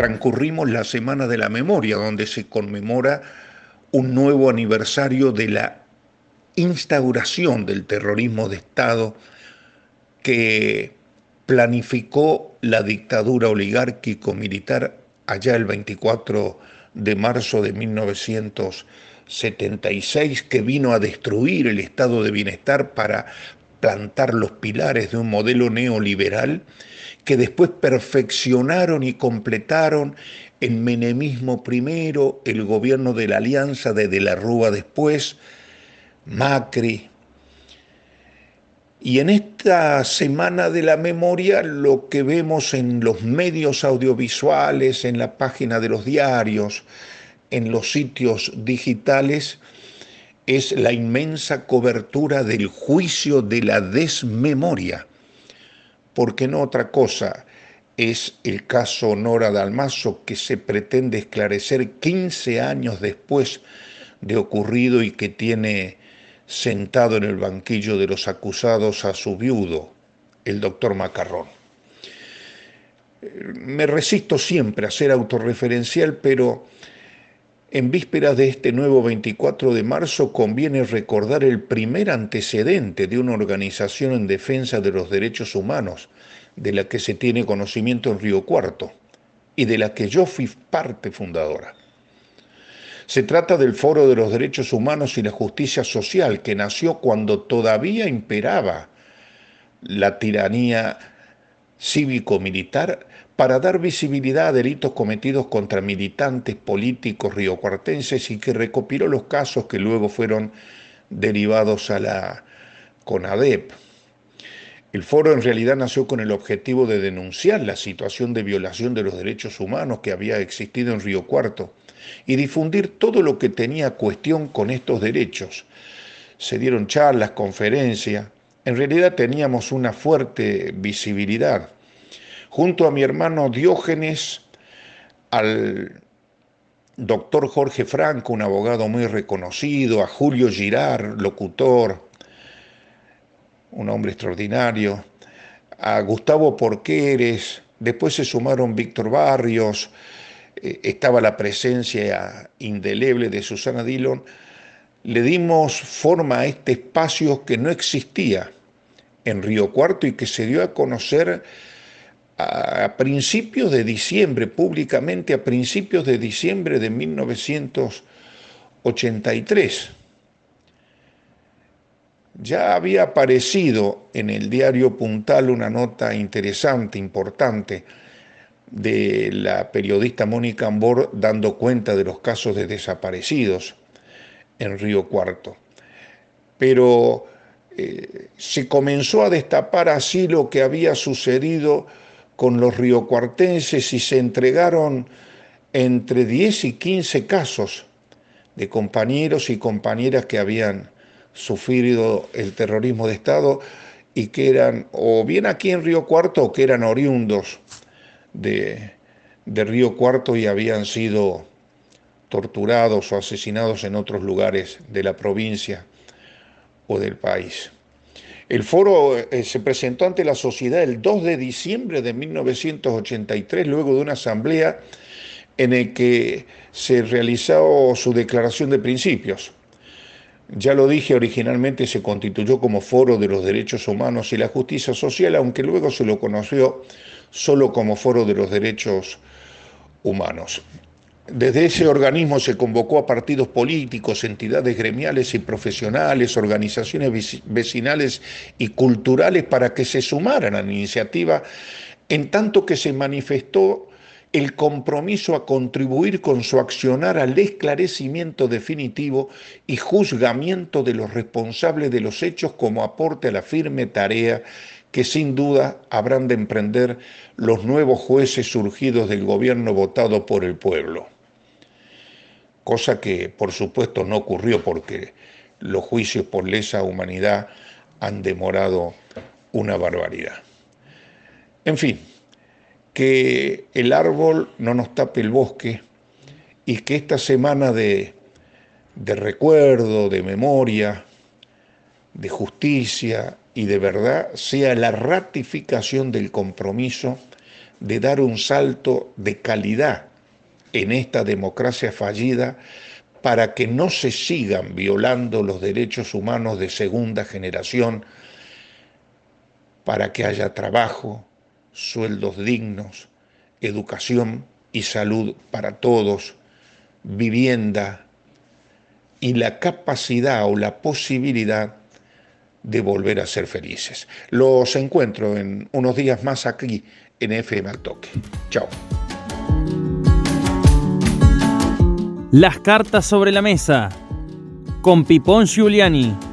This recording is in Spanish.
Transcurrimos la Semana de la Memoria, donde se conmemora un nuevo aniversario de la instauración del terrorismo de Estado que planificó la dictadura oligárquico-militar allá el 24 de marzo de 1976, que vino a destruir el estado de bienestar para plantar los pilares de un modelo neoliberal que después perfeccionaron y completaron el menemismo primero, el gobierno de la Alianza de De la Rúa después, Macri. Y en esta semana de la memoria lo que vemos en los medios audiovisuales, en la página de los diarios, en los sitios digitales, es la inmensa cobertura del juicio de la desmemoria, porque no otra cosa es el caso Nora Dalmazo que se pretende esclarecer 15 años después de ocurrido y que tiene sentado en el banquillo de los acusados a su viudo, el doctor Macarrón. Me resisto siempre a ser autorreferencial, pero en vísperas de este nuevo 24 de marzo conviene recordar el primer antecedente de una organización en defensa de los derechos humanos, de la que se tiene conocimiento en Río Cuarto y de la que yo fui parte fundadora. Se trata del Foro de los Derechos Humanos y la Justicia Social, que nació cuando todavía imperaba la tiranía cívico-militar para dar visibilidad a delitos cometidos contra militantes políticos riocuartenses y que recopiló los casos que luego fueron derivados a la CONADEP. El foro en realidad nació con el objetivo de denunciar la situación de violación de los derechos humanos que había existido en Río Cuarto y difundir todo lo que tenía cuestión con estos derechos. Se dieron charlas, conferencias, en realidad teníamos una fuerte visibilidad junto a mi hermano Diógenes, al doctor Jorge Franco, un abogado muy reconocido, a Julio Girard, locutor, un hombre extraordinario, a Gustavo Porqueres, después se sumaron Víctor Barrios, eh, estaba la presencia indeleble de Susana Dillon, le dimos forma a este espacio que no existía en Río Cuarto y que se dio a conocer a principios de diciembre, públicamente a principios de diciembre de 1983. Ya había aparecido en el diario Puntal una nota interesante, importante, de la periodista Mónica Ambor dando cuenta de los casos de desaparecidos en Río Cuarto. Pero eh, se comenzó a destapar así lo que había sucedido con los riocuartenses y se entregaron entre 10 y 15 casos de compañeros y compañeras que habían sufrido el terrorismo de Estado y que eran o bien aquí en Río Cuarto o que eran oriundos de, de Río Cuarto y habían sido torturados o asesinados en otros lugares de la provincia o del país. El foro eh, se presentó ante la sociedad el 2 de diciembre de 1983, luego de una asamblea en la que se realizó su declaración de principios. Ya lo dije, originalmente se constituyó como Foro de los Derechos Humanos y la Justicia Social, aunque luego se lo conoció solo como Foro de los Derechos Humanos. Desde ese organismo se convocó a partidos políticos, entidades gremiales y profesionales, organizaciones vecinales y culturales para que se sumaran a la iniciativa, en tanto que se manifestó el compromiso a contribuir con su accionar al esclarecimiento definitivo y juzgamiento de los responsables de los hechos como aporte a la firme tarea que sin duda habrán de emprender los nuevos jueces surgidos del gobierno votado por el pueblo. Cosa que por supuesto no ocurrió porque los juicios por lesa humanidad han demorado una barbaridad. En fin, que el árbol no nos tape el bosque y que esta semana de, de recuerdo, de memoria, de justicia y de verdad sea la ratificación del compromiso de dar un salto de calidad en esta democracia fallida para que no se sigan violando los derechos humanos de segunda generación, para que haya trabajo, sueldos dignos, educación y salud para todos, vivienda y la capacidad o la posibilidad de volver a ser felices. Los encuentro en unos días más aquí en FM al Toque. Chao. Las cartas sobre la mesa con Pipón Giuliani.